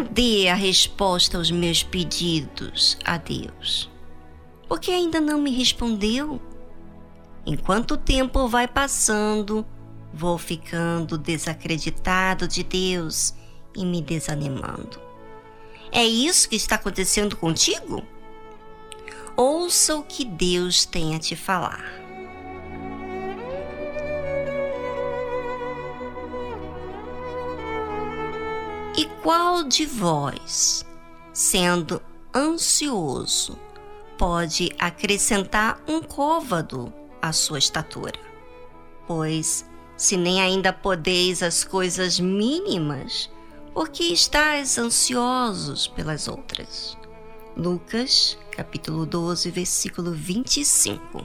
Cadê a resposta aos meus pedidos a Deus? Porque ainda não me respondeu. Enquanto o tempo vai passando, vou ficando desacreditado de Deus e me desanimando. É isso que está acontecendo contigo? Ouça o que Deus tem a te falar. E qual de vós, sendo ansioso, pode acrescentar um côvado à sua estatura? Pois, se nem ainda podeis as coisas mínimas, por que estáis ansiosos pelas outras? Lucas, capítulo 12, versículo 25.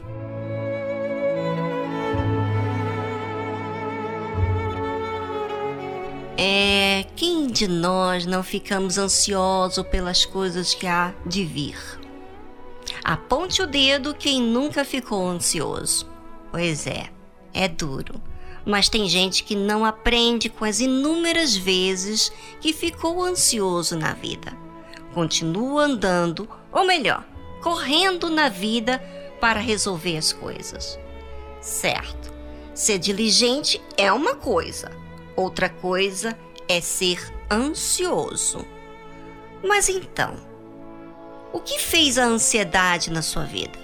É, quem de nós não ficamos ansioso pelas coisas que há de vir? Aponte o dedo quem nunca ficou ansioso. Pois é, é duro. Mas tem gente que não aprende com as inúmeras vezes que ficou ansioso na vida. Continua andando, ou melhor, correndo na vida para resolver as coisas. Certo, ser diligente é uma coisa Outra coisa é ser ansioso. Mas então, o que fez a ansiedade na sua vida?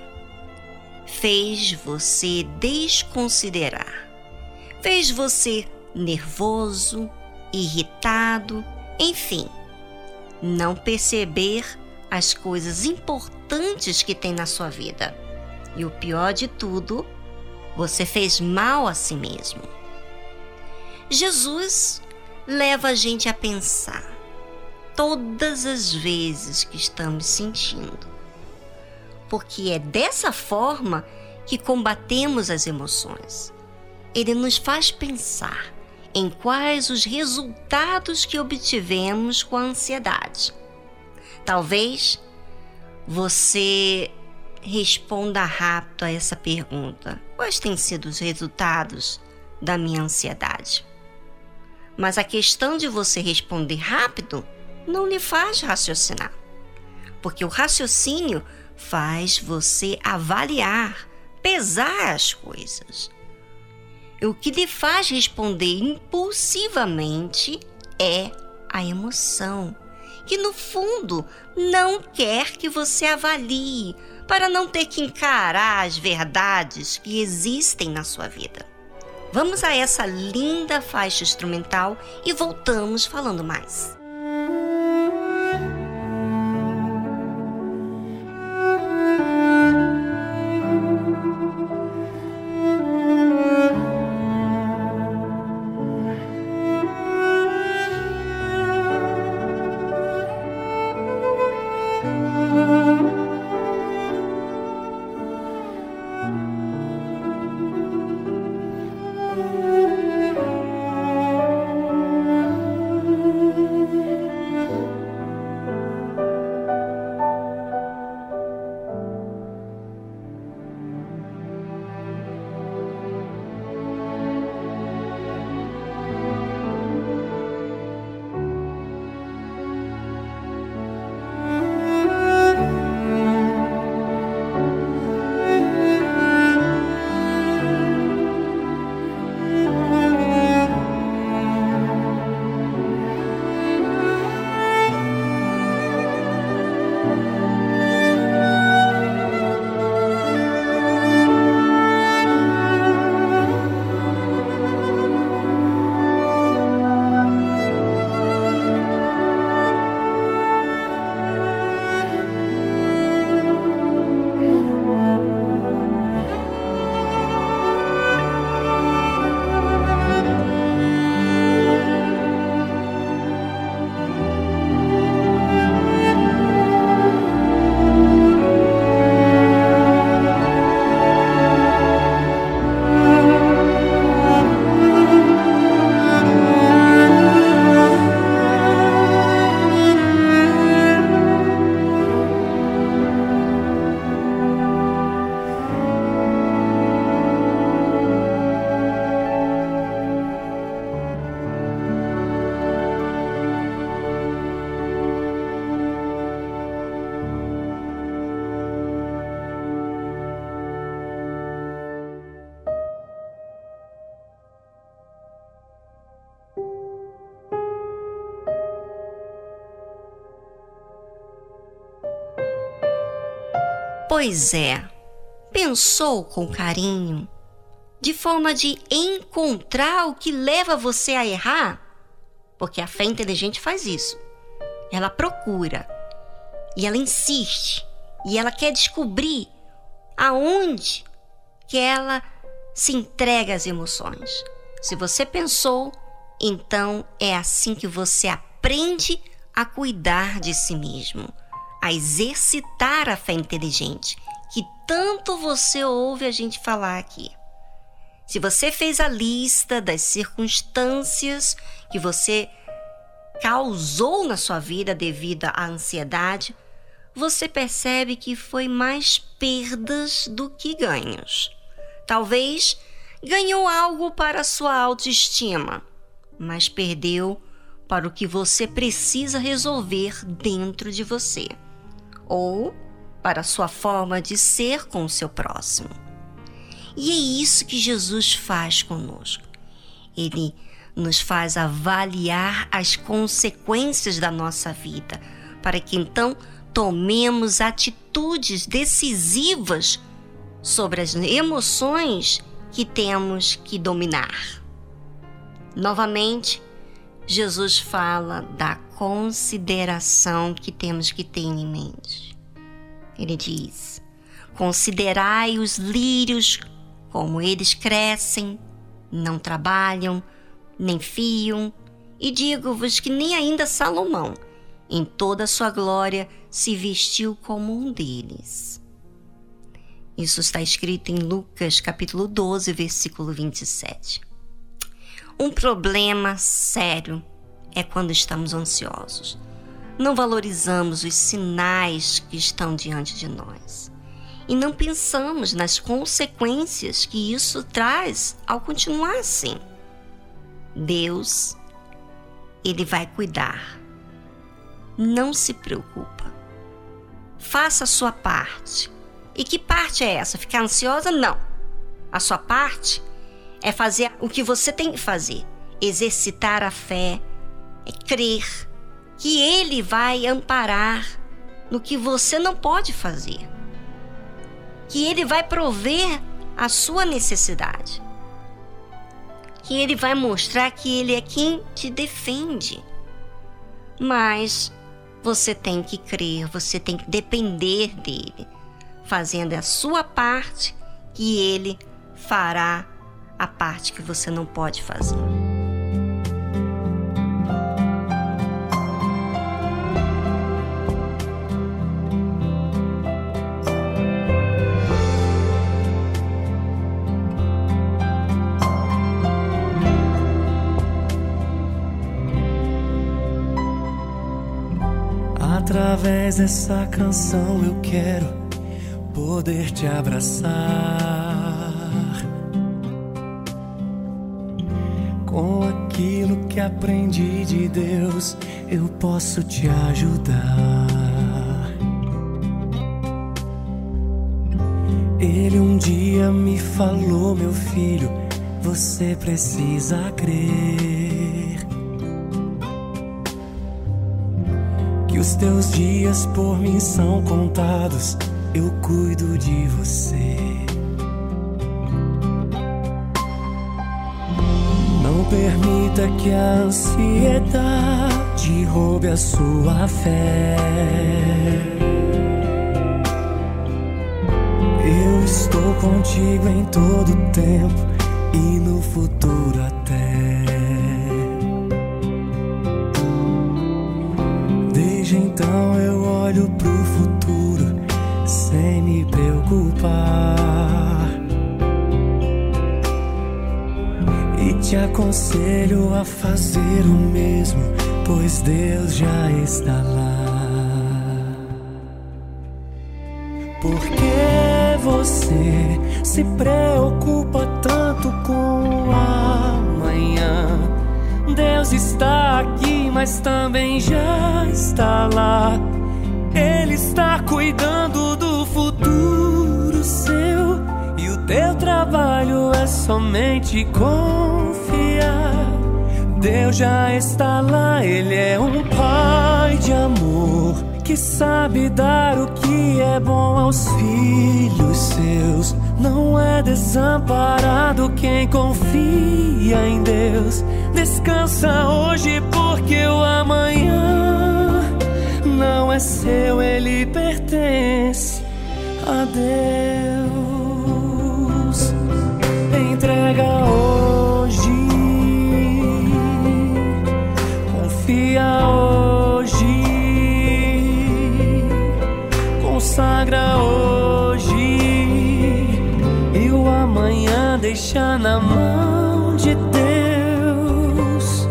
Fez você desconsiderar, fez você nervoso, irritado, enfim, não perceber as coisas importantes que tem na sua vida. E o pior de tudo, você fez mal a si mesmo. Jesus leva a gente a pensar todas as vezes que estamos sentindo. Porque é dessa forma que combatemos as emoções. Ele nos faz pensar em quais os resultados que obtivemos com a ansiedade. Talvez você responda rápido a essa pergunta: quais têm sido os resultados da minha ansiedade? Mas a questão de você responder rápido não lhe faz raciocinar. Porque o raciocínio faz você avaliar, pesar as coisas. O que lhe faz responder impulsivamente é a emoção, que no fundo não quer que você avalie para não ter que encarar as verdades que existem na sua vida. Vamos a essa linda faixa instrumental e voltamos falando mais. Pois é, pensou com carinho, de forma de encontrar o que leva você a errar? Porque a fé inteligente faz isso. Ela procura e ela insiste e ela quer descobrir aonde que ela se entrega às emoções. Se você pensou, então é assim que você aprende a cuidar de si mesmo, a exercitar a fé inteligente, que tanto você ouve a gente falar aqui. Se você fez a lista das circunstâncias que você causou na sua vida devido à ansiedade, você percebe que foi mais perdas do que ganhos. Talvez ganhou algo para a sua autoestima, mas perdeu para o que você precisa resolver dentro de você, ou para sua forma de ser com o seu próximo. E é isso que Jesus faz conosco. Ele nos faz avaliar as consequências da nossa vida, para que então tomemos atitudes decisivas sobre as emoções que temos que dominar. Novamente, Jesus fala da consideração que temos que ter em mente. Ele diz: Considerai os lírios como eles crescem, não trabalham, nem fiam, e digo-vos que nem ainda Salomão, em toda a sua glória, se vestiu como um deles. Isso está escrito em Lucas capítulo 12, versículo 27. Um problema sério é quando estamos ansiosos. Não valorizamos os sinais que estão diante de nós. E não pensamos nas consequências que isso traz ao continuar assim. Deus, Ele vai cuidar. Não se preocupa. Faça a sua parte. E que parte é essa? Ficar ansiosa? Não. A sua parte é fazer o que você tem que fazer. Exercitar a fé, é crer que Ele vai amparar no que você não pode fazer. Que Ele vai prover a sua necessidade que ele vai mostrar que ele é quem te defende. Mas você tem que crer, você tem que depender dele, fazendo a sua parte, que ele fará a parte que você não pode fazer. Através dessa canção eu quero poder te abraçar. Que aprendi de Deus, eu posso te ajudar. Ele um dia me falou, meu filho, você precisa crer. os teus dias por mim são contados, eu cuido de você. Permita que a ansiedade roube a sua fé. Eu estou contigo em todo tempo e no futuro até. Então eu olho pro futuro sem me preocupar. Te aconselho a fazer o mesmo, pois Deus já está lá. Por que você se preocupa tanto com o amanhã? Deus está aqui, mas também já está lá. Ele está cuidando do futuro seu. E o teu trabalho é somente confiar. Deus já está lá, Ele é um Pai de amor que sabe dar o que é bom aos filhos seus. Não é desamparado quem confia em Deus. Descansa hoje, porque o amanhã não é seu, ele pertence a Deus. Entrega hoje, confia hoje, consagra hoje e o amanhã deixa na mão de Deus.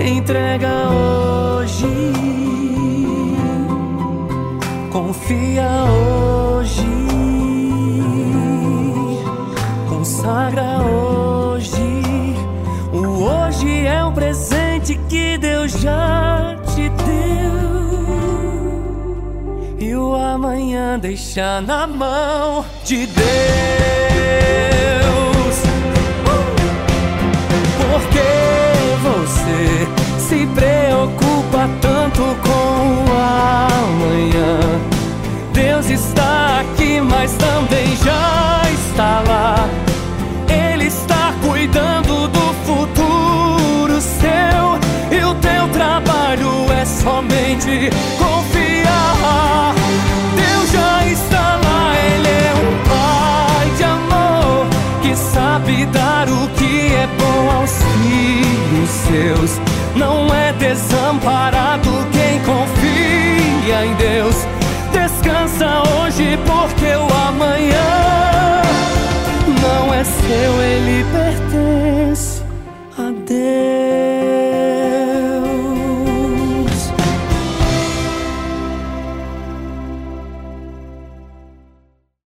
Entrega hoje, confia hoje, consagra hoje. Que Deus já te deu. E o amanhã deixa na mão de Deus. Por que você se preocupa tanto com o amanhã? Deus está aqui, mas também já está lá. Ele está cuidando somente confiar. Deus já está lá, Ele é um Pai de amor que sabe dar o que é bom aos filhos seus. Não é desamparado quem confia em Deus. Descansa hoje, porque